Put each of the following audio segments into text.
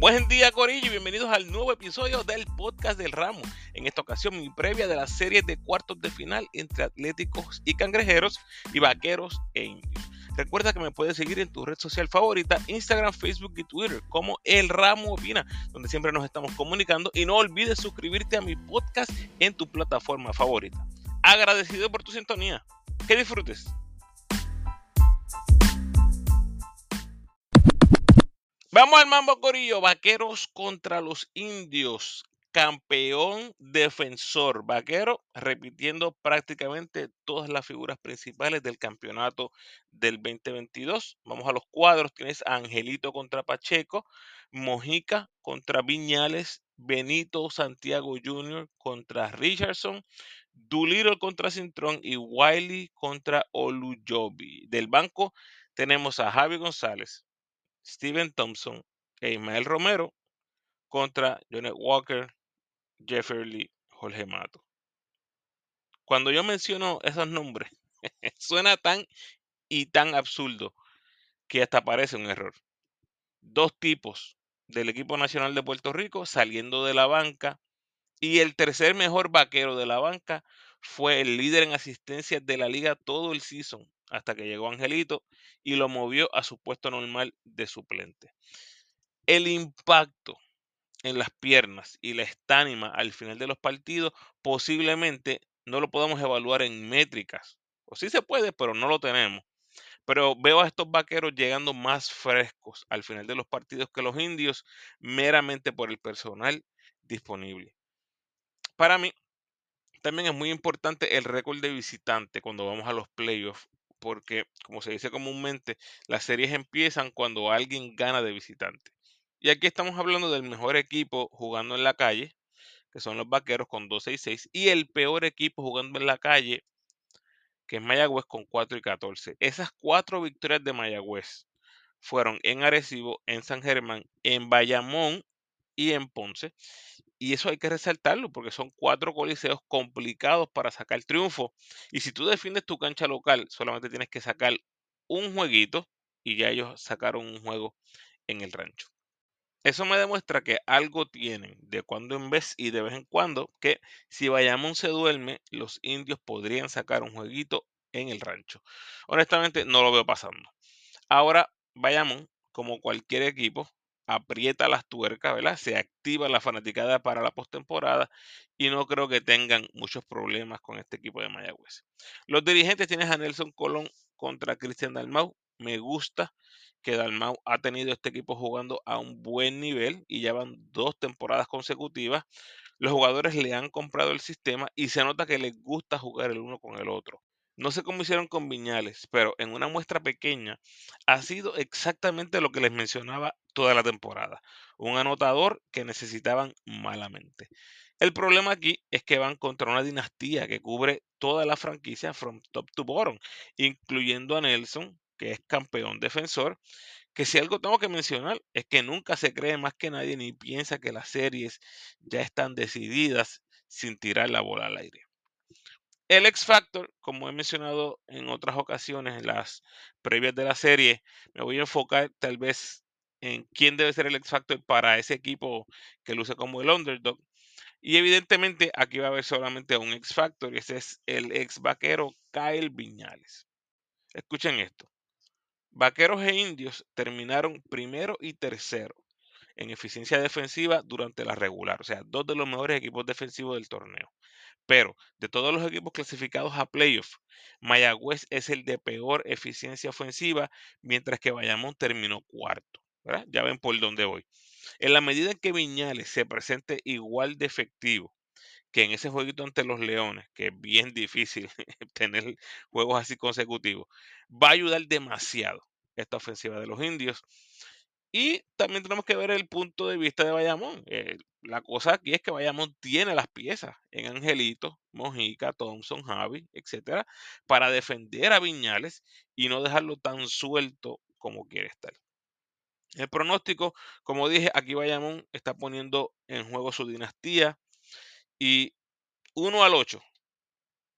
Buen día Corillo y bienvenidos al nuevo episodio del podcast del ramo. En esta ocasión mi previa de la serie de cuartos de final entre Atléticos y Cangrejeros y Vaqueros e Indios. Recuerda que me puedes seguir en tu red social favorita, Instagram, Facebook y Twitter, como El Ramo Opina, donde siempre nos estamos comunicando. Y no olvides suscribirte a mi podcast en tu plataforma favorita. Agradecido por tu sintonía. Que disfrutes. Vamos al mambo corillo. Vaqueros contra los indios. Campeón defensor. Vaquero repitiendo prácticamente todas las figuras principales del campeonato del 2022. Vamos a los cuadros. Tienes a Angelito contra Pacheco. Mojica contra Viñales. Benito Santiago Jr. contra Richardson. Doolittle contra Cintrón y Wiley contra Olujobi. Del banco tenemos a Javi González, Steven Thompson e Ismael Romero contra Johnny Walker, Jeffrey Jorge Mato. Cuando yo menciono esos nombres, suena tan y tan absurdo que hasta parece un error. Dos tipos del equipo nacional de Puerto Rico saliendo de la banca y el tercer mejor vaquero de la banca fue el líder en asistencias de la liga todo el season hasta que llegó Angelito y lo movió a su puesto normal de suplente. El impacto en las piernas y la estánima al final de los partidos posiblemente no lo podamos evaluar en métricas. O sí se puede, pero no lo tenemos. Pero veo a estos vaqueros llegando más frescos al final de los partidos que los indios, meramente por el personal disponible. Para mí, también es muy importante el récord de visitante cuando vamos a los playoffs porque, como se dice comúnmente, las series empiezan cuando alguien gana de visitante. Y aquí estamos hablando del mejor equipo jugando en la calle, que son los Vaqueros con 12 y 6, y el peor equipo jugando en la calle, que es Mayagüez con 4 y 14. Esas cuatro victorias de Mayagüez fueron en Arecibo, en San Germán, en Bayamón y en Ponce. Y eso hay que resaltarlo porque son cuatro coliseos complicados para sacar triunfo. Y si tú defiendes tu cancha local, solamente tienes que sacar un jueguito y ya ellos sacaron un juego en el rancho. Eso me demuestra que algo tienen de cuando en vez y de vez en cuando que si Bayamón se duerme, los indios podrían sacar un jueguito en el rancho. Honestamente no lo veo pasando. Ahora Bayamón, como cualquier equipo, aprieta las tuercas, ¿verdad? Se activa la fanaticada para la postemporada y no creo que tengan muchos problemas con este equipo de Mayagüez. Los dirigentes tienen a Nelson Colón contra Cristian Dalmau. Me gusta que Dalmau ha tenido este equipo jugando a un buen nivel y ya van dos temporadas consecutivas. Los jugadores le han comprado el sistema y se nota que les gusta jugar el uno con el otro. No sé cómo hicieron con Viñales, pero en una muestra pequeña ha sido exactamente lo que les mencionaba toda la temporada. Un anotador que necesitaban malamente. El problema aquí es que van contra una dinastía que cubre toda la franquicia from top to bottom, incluyendo a Nelson, que es campeón defensor, que si algo tengo que mencionar es que nunca se cree más que nadie ni piensa que las series ya están decididas sin tirar la bola al aire. El X Factor, como he mencionado en otras ocasiones en las previas de la serie, me voy a enfocar tal vez en quién debe ser el X Factor para ese equipo que luce como el underdog. Y evidentemente aquí va a haber solamente un X Factor y ese es el ex vaquero Kyle Viñales. Escuchen esto. Vaqueros e indios terminaron primero y tercero en eficiencia defensiva durante la regular, o sea, dos de los mejores equipos defensivos del torneo. Pero de todos los equipos clasificados a playoff, Mayagüez es el de peor eficiencia ofensiva, mientras que Bayamón terminó cuarto. Ya ven por dónde voy. En la medida en que Viñales se presente igual de efectivo que en ese jueguito ante los Leones, que es bien difícil tener juegos así consecutivos, va a ayudar demasiado esta ofensiva de los indios. Y también tenemos que ver el punto de vista de Bayamón. Eh, la cosa aquí es que Bayamón tiene las piezas en Angelito, Mojica, Thompson, Javi, etcétera, para defender a Viñales y no dejarlo tan suelto como quiere estar. El pronóstico, como dije, aquí Bayamón está poniendo en juego su dinastía y 1 al 8.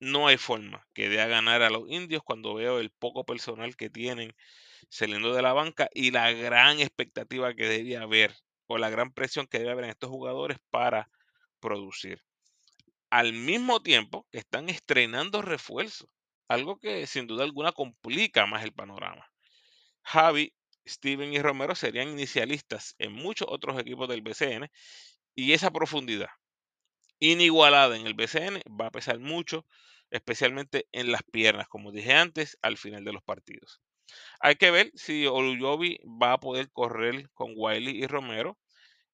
No hay forma que dé a ganar a los indios cuando veo el poco personal que tienen saliendo de la banca y la gran expectativa que debía haber o la gran presión que debe haber en estos jugadores para producir. Al mismo tiempo que están estrenando refuerzos, algo que sin duda alguna complica más el panorama. Javi, Steven y Romero serían inicialistas en muchos otros equipos del BCN y esa profundidad inigualada en el BCN va a pesar mucho, especialmente en las piernas, como dije antes, al final de los partidos. Hay que ver si Oluyobi va a poder correr con Wiley y Romero.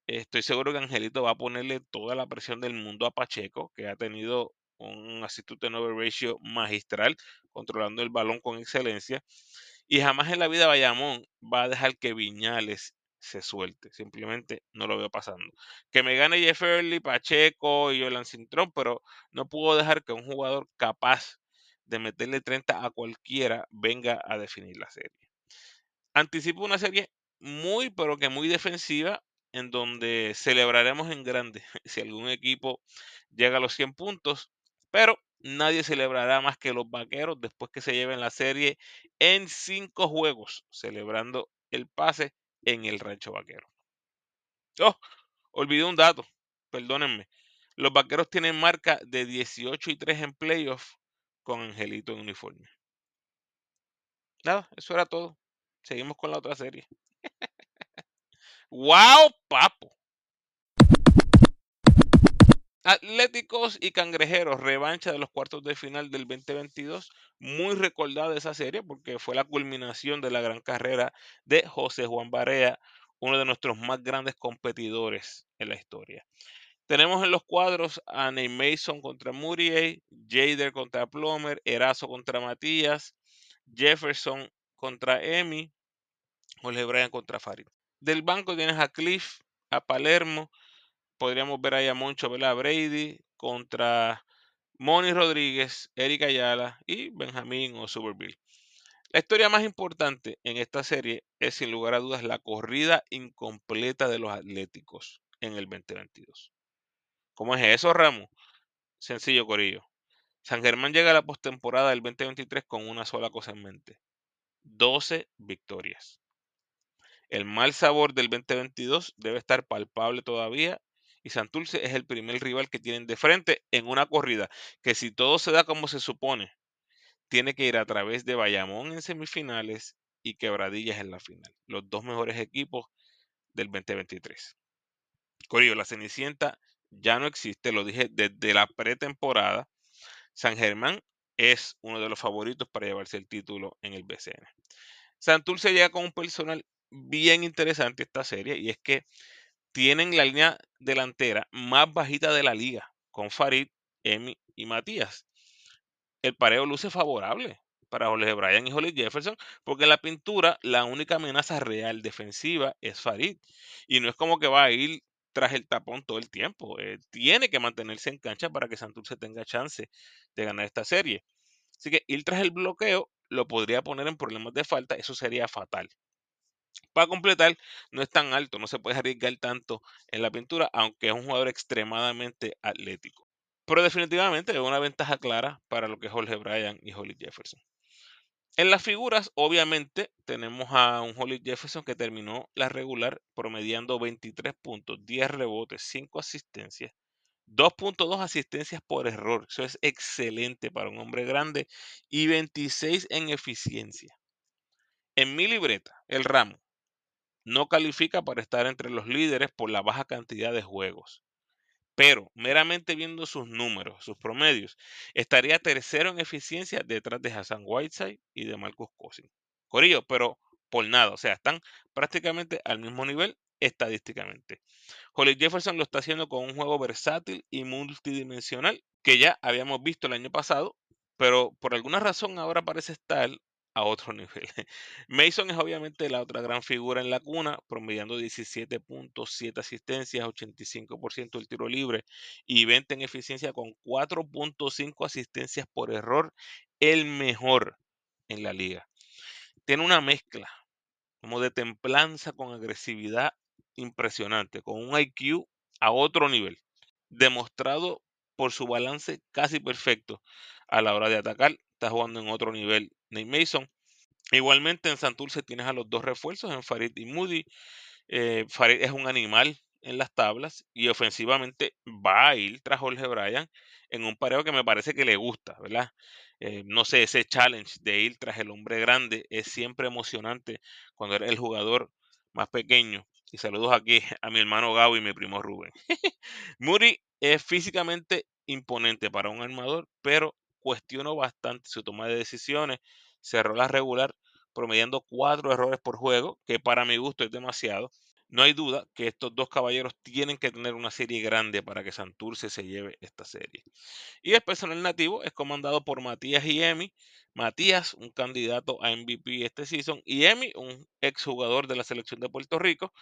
Estoy seguro que Angelito va a ponerle toda la presión del mundo a Pacheco, que ha tenido un assist to ratio magistral, controlando el balón con excelencia. Y jamás en la vida Bayamón va a dejar que Viñales se suelte. Simplemente no lo veo pasando. Que me gane Jefferly, Pacheco y Yolan Cintrón, pero no puedo dejar que un jugador capaz de meterle 30 a cualquiera venga a definir la serie. Anticipo una serie muy, pero que muy defensiva, en donde celebraremos en grande si algún equipo llega a los 100 puntos, pero nadie celebrará más que los vaqueros después que se lleven la serie en cinco juegos, celebrando el pase en el rancho vaquero. Oh, olvidé un dato, perdónenme. Los vaqueros tienen marca de 18 y 3 en playoff con Angelito en uniforme. Nada, eso era todo. Seguimos con la otra serie. ¡Wow, papo! Atléticos y Cangrejeros, revancha de los cuartos de final del 2022. Muy recordada esa serie porque fue la culminación de la gran carrera de José Juan Barea, uno de nuestros más grandes competidores en la historia. Tenemos en los cuadros a Ney Mason contra Murier, Jader contra Plomer, Erazo contra Matías, Jefferson contra Emi, Jorge Bryan contra Farid. Del banco tienes a Cliff, a Palermo, podríamos ver ahí a Moncho Vela Brady contra Moni Rodríguez, Eric Ayala y Benjamín o Superbill. La historia más importante en esta serie es sin lugar a dudas la corrida incompleta de los Atléticos en el 2022. ¿Cómo es eso, Ramos? Sencillo, Corillo. San Germán llega a la postemporada del 2023 con una sola cosa en mente. 12 victorias. El mal sabor del 2022 debe estar palpable todavía y Santurce es el primer rival que tienen de frente en una corrida que si todo se da como se supone, tiene que ir a través de Bayamón en semifinales y Quebradillas en la final. Los dos mejores equipos del 2023. Corillo, la Cenicienta ya no existe, lo dije desde la pretemporada. San Germán es uno de los favoritos para llevarse el título en el BCN. Santurce llega con un personal bien interesante esta serie y es que tienen la línea delantera más bajita de la liga, con Farid, Emi y Matías. El pareo luce favorable para Jorge Bryan y Holly Jefferson, porque en la pintura la única amenaza real defensiva es Farid. Y no es como que va a ir tras el tapón todo el tiempo. Eh, tiene que mantenerse en cancha para que Santurce tenga chance de ganar esta serie. Así que ir tras el bloqueo lo podría poner en problemas de falta, eso sería fatal. Para completar, no es tan alto, no se puede arriesgar tanto en la pintura, aunque es un jugador extremadamente atlético. Pero definitivamente es una ventaja clara para lo que es Jorge Bryan y Holly Jefferson. En las figuras, obviamente, tenemos a un Holly Jefferson que terminó la regular promediando 23 puntos, 10 rebotes, 5 asistencias, 2.2 asistencias por error. Eso es excelente para un hombre grande y 26 en eficiencia. En mi libreta, el ramo no califica para estar entre los líderes por la baja cantidad de juegos. Pero meramente viendo sus números, sus promedios, estaría tercero en eficiencia detrás de Hassan Whiteside y de Marcus Cousins. Corillo, pero por nada, o sea, están prácticamente al mismo nivel estadísticamente. Holly Jefferson lo está haciendo con un juego versátil y multidimensional que ya habíamos visto el año pasado, pero por alguna razón ahora parece estar a otro nivel. Mason es obviamente la otra gran figura en la cuna, promediando 17.7 asistencias, 85% del tiro libre y 20 en eficiencia con 4.5 asistencias por error, el mejor en la liga. Tiene una mezcla como de templanza con agresividad impresionante, con un IQ a otro nivel, demostrado por su balance casi perfecto a la hora de atacar. Está jugando en otro nivel Nate Mason. Igualmente en Santurce tienes a los dos refuerzos, en Farid y Moody. Eh, Farid es un animal en las tablas y ofensivamente va a ir tras Jorge Bryan en un pareo que me parece que le gusta, ¿verdad? Eh, no sé, ese challenge de ir tras el hombre grande es siempre emocionante cuando eres el jugador más pequeño. Y saludos aquí a mi hermano Gabo y mi primo Rubén. Muri es físicamente imponente para un armador, pero cuestiono bastante su toma de decisiones. Cerró la regular promediando cuatro errores por juego, que para mi gusto es demasiado. No hay duda que estos dos caballeros tienen que tener una serie grande para que Santurce se lleve esta serie. Y el personal nativo es comandado por Matías y Emi. Matías, un candidato a MVP este season, y Emi, un exjugador de la selección de Puerto Rico,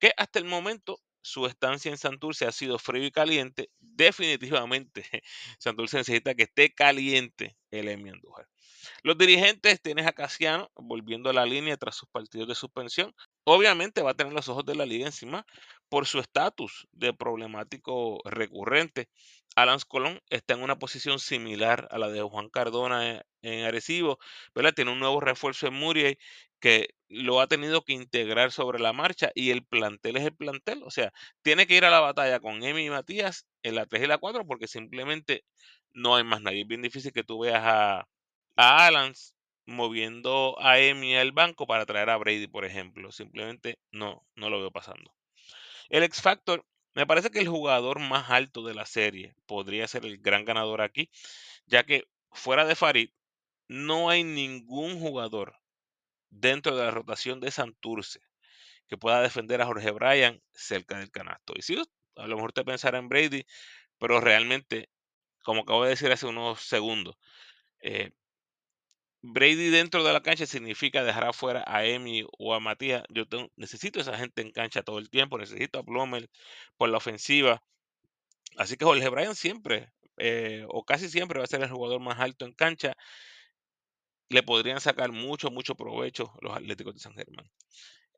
que hasta el momento su estancia en Santurce ha sido frío y caliente. Definitivamente, Santurce necesita que esté caliente el Emi Andújar. Los dirigentes tienes a Casiano volviendo a la línea tras sus partidos de suspensión. Obviamente va a tener los ojos de la liga encima por su estatus de problemático recurrente. Alan Colón está en una posición similar a la de Juan Cardona en Arecibo, ¿verdad? Tiene un nuevo refuerzo en Muriel que lo ha tenido que integrar sobre la marcha y el plantel es el plantel, o sea, tiene que ir a la batalla con Emi y Matías en la 3 y la 4 porque simplemente no hay más nadie. Es bien difícil que tú veas a, a Alans moviendo a Emi al banco para traer a Brady, por ejemplo. Simplemente no, no lo veo pasando. El X Factor, me parece que el jugador más alto de la serie podría ser el gran ganador aquí, ya que fuera de Farid, no hay ningún jugador dentro de la rotación de Santurce que pueda defender a Jorge Bryan cerca del canasto. Y si a lo mejor te pensará en Brady, pero realmente, como acabo de decir hace unos segundos, eh, Brady dentro de la cancha significa dejar afuera a Emi o a Matías. Yo necesito esa gente en cancha todo el tiempo, necesito a Plummer por la ofensiva. Así que Jorge Bryan siempre, eh, o casi siempre, va a ser el jugador más alto en cancha. Le podrían sacar mucho, mucho provecho los Atléticos de San Germán.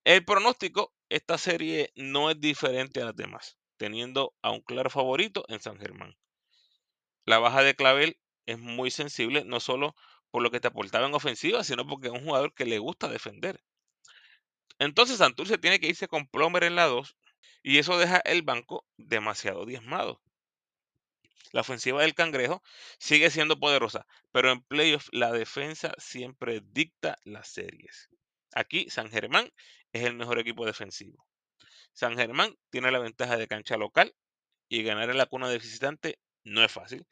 El pronóstico, esta serie no es diferente a las demás, teniendo a un claro favorito en San Germán. La baja de Clavel es muy sensible, no solo por lo que te aportaba en ofensiva, sino porque es un jugador que le gusta defender. Entonces Santurce tiene que irse con Plomer en la 2 y eso deja el banco demasiado diezmado. La ofensiva del Cangrejo sigue siendo poderosa, pero en playoffs la defensa siempre dicta las series. Aquí San Germán es el mejor equipo defensivo. San Germán tiene la ventaja de cancha local y ganar en la cuna de visitante no es fácil.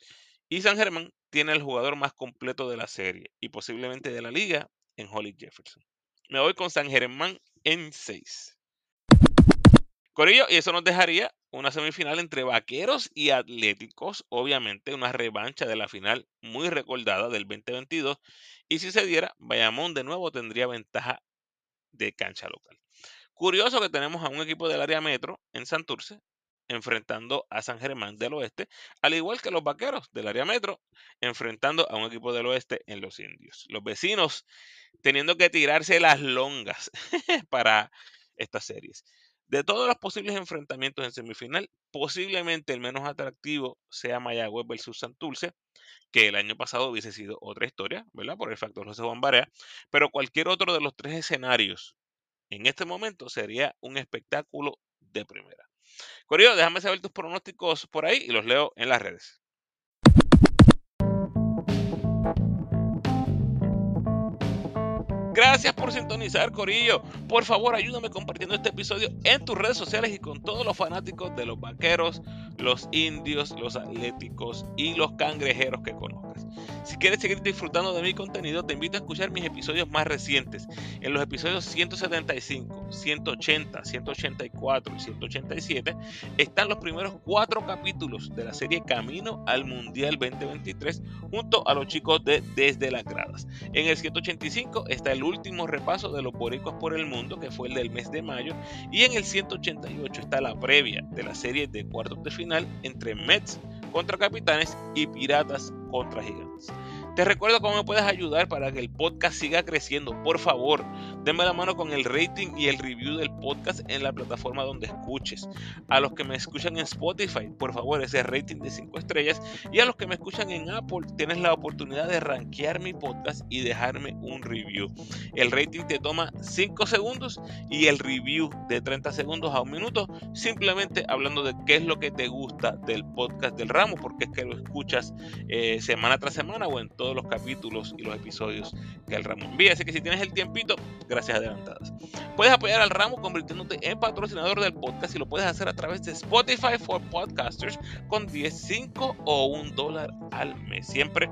Y San Germán tiene el jugador más completo de la serie y posiblemente de la liga en Holly Jefferson. Me voy con San Germán en 6. Corillo, y eso nos dejaría una semifinal entre vaqueros y atléticos, obviamente una revancha de la final muy recordada del 2022. Y si se diera, Bayamón de nuevo tendría ventaja de cancha local. Curioso que tenemos a un equipo del área metro en Santurce enfrentando a San Germán del Oeste, al igual que los Vaqueros del área metro, enfrentando a un equipo del Oeste en los Indios. Los vecinos teniendo que tirarse las longas para estas series. De todos los posibles enfrentamientos en semifinal, posiblemente el menos atractivo sea Mayagüez versus Santurce, que el año pasado hubiese sido otra historia, ¿verdad? Por el factor José Juan Barea, pero cualquier otro de los tres escenarios en este momento sería un espectáculo de primera. Corio, déjame saber tus pronósticos por ahí y los leo en las redes. Gracias por sintonizar, Corillo. Por favor, ayúdame compartiendo este episodio en tus redes sociales y con todos los fanáticos de los vaqueros, los indios, los atléticos y los cangrejeros que conozcas. Si quieres seguir disfrutando de mi contenido, te invito a escuchar mis episodios más recientes. En los episodios 175, 180, 184 y 187 están los primeros cuatro capítulos de la serie Camino al Mundial 2023 junto a los chicos de Desde las Gradas. En el 185 está el último repaso de los boricuas por el mundo, que fue el del mes de mayo, y en el 188 está la previa de la serie de cuartos de final entre Mets contra Capitanes y Piratas contra Gigantes. Te recuerdo cómo me puedes ayudar para que el podcast siga creciendo. Por favor, denme la mano con el rating y el review del podcast en la plataforma donde escuches. A los que me escuchan en Spotify, por favor, ese rating de 5 estrellas. Y a los que me escuchan en Apple, tienes la oportunidad de rankear mi podcast y dejarme un review. El rating te toma 5 segundos y el review de 30 segundos a un minuto, simplemente hablando de qué es lo que te gusta del podcast del ramo, porque es que lo escuchas eh, semana tras semana o en todos los capítulos y los episodios que el ramo envía. Así que si tienes el tiempito, gracias adelantadas. Puedes apoyar al ramo convirtiéndote en patrocinador del podcast y lo puedes hacer a través de Spotify for Podcasters con 10, 5 o 1 dólar al mes. Siempre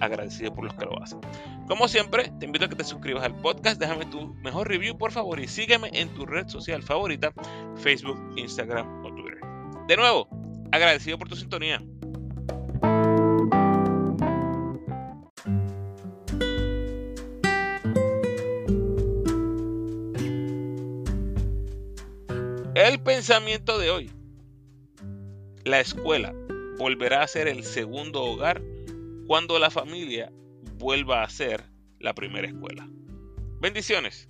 agradecido por los que lo hacen. Como siempre, te invito a que te suscribas al podcast, déjame tu mejor review por favor y sígueme en tu red social favorita, Facebook, Instagram o Twitter. De nuevo, agradecido por tu sintonía. De hoy. La escuela volverá a ser el segundo hogar cuando la familia vuelva a ser la primera escuela. Bendiciones.